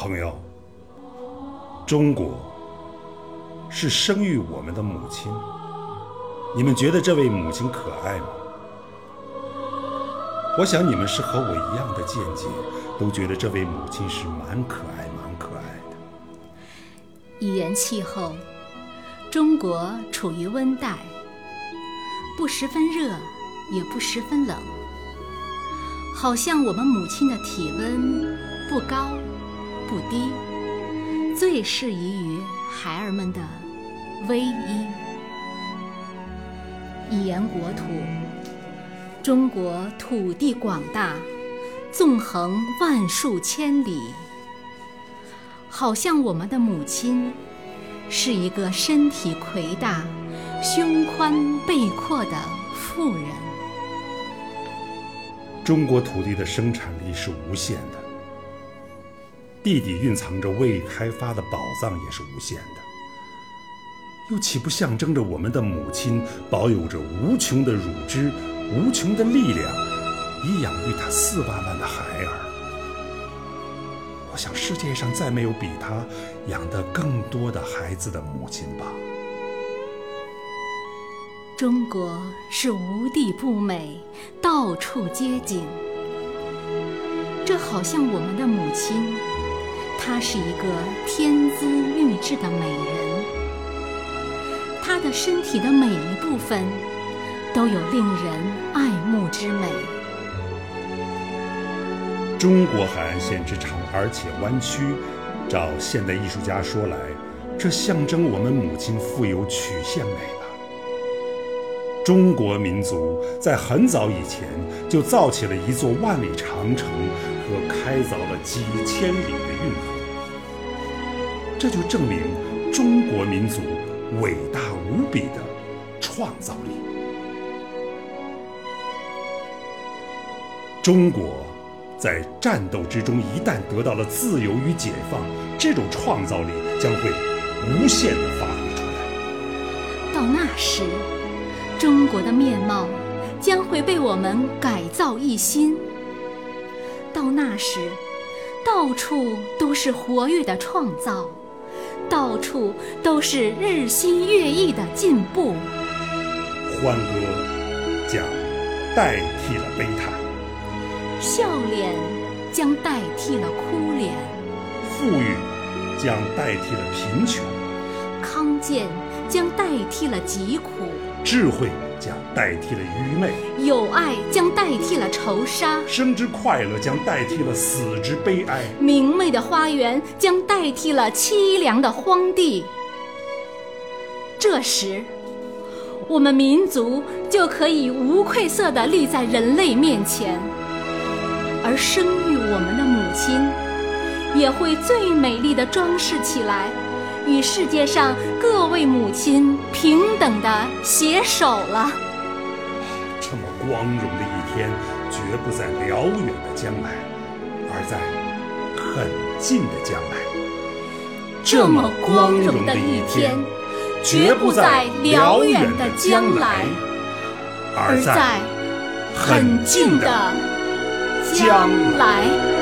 朋友，中国是生育我们的母亲，你们觉得这位母亲可爱吗？我想你们是和我一样的见解，都觉得这位母亲是蛮可爱、蛮可爱的。语言气候，中国处于温带，不十分热，也不十分冷，好像我们母亲的体温不高不低，最适宜于孩儿们的偎依。语言国土。中国土地广大，纵横万数千里，好像我们的母亲是一个身体魁大、胸宽背阔的妇人。中国土地的生产力是无限的，地底蕴藏着未开发的宝藏也是无限的，又岂不象征着我们的母亲保有着无穷的乳汁？无穷的力量，以养育他四万万的孩儿。我想世界上再没有比他养得更多的孩子的母亲吧。中国是无地不美，到处皆景。这好像我们的母亲，她是一个天姿玉质的美人，她的身体的每一部分。都有令人爱慕之美。中国海岸线之长而且弯曲，照现代艺术家说来，这象征我们母亲富有曲线美了。中国民族在很早以前就造起了一座万里长城和开凿了几千里的运河，这就证明中国民族伟大无比的创造力。中国在战斗之中一旦得到了自由与解放，这种创造力将会无限的发挥出来。到那时，中国的面貌将会被我们改造一新。到那时，到处都是活跃的创造，到处都是日新月异的进步。欢歌将代替了悲叹。笑脸将代替了哭脸，富裕将代替了贫穷，康健将代替了疾苦，智慧将代替了愚昧，友爱将代替了仇杀，生之快乐将代替了死之悲哀，明媚的花园将代替了凄凉的荒地。这时，我们民族就可以无愧色地立在人类面前。而生育我们的母亲，也会最美丽的装饰起来，与世界上各位母亲平等的携手了。这么光荣的一天，绝不在辽远的将来，而在很近的将来。这么光荣的一天，绝不在辽远的将来，而在很近的。将来。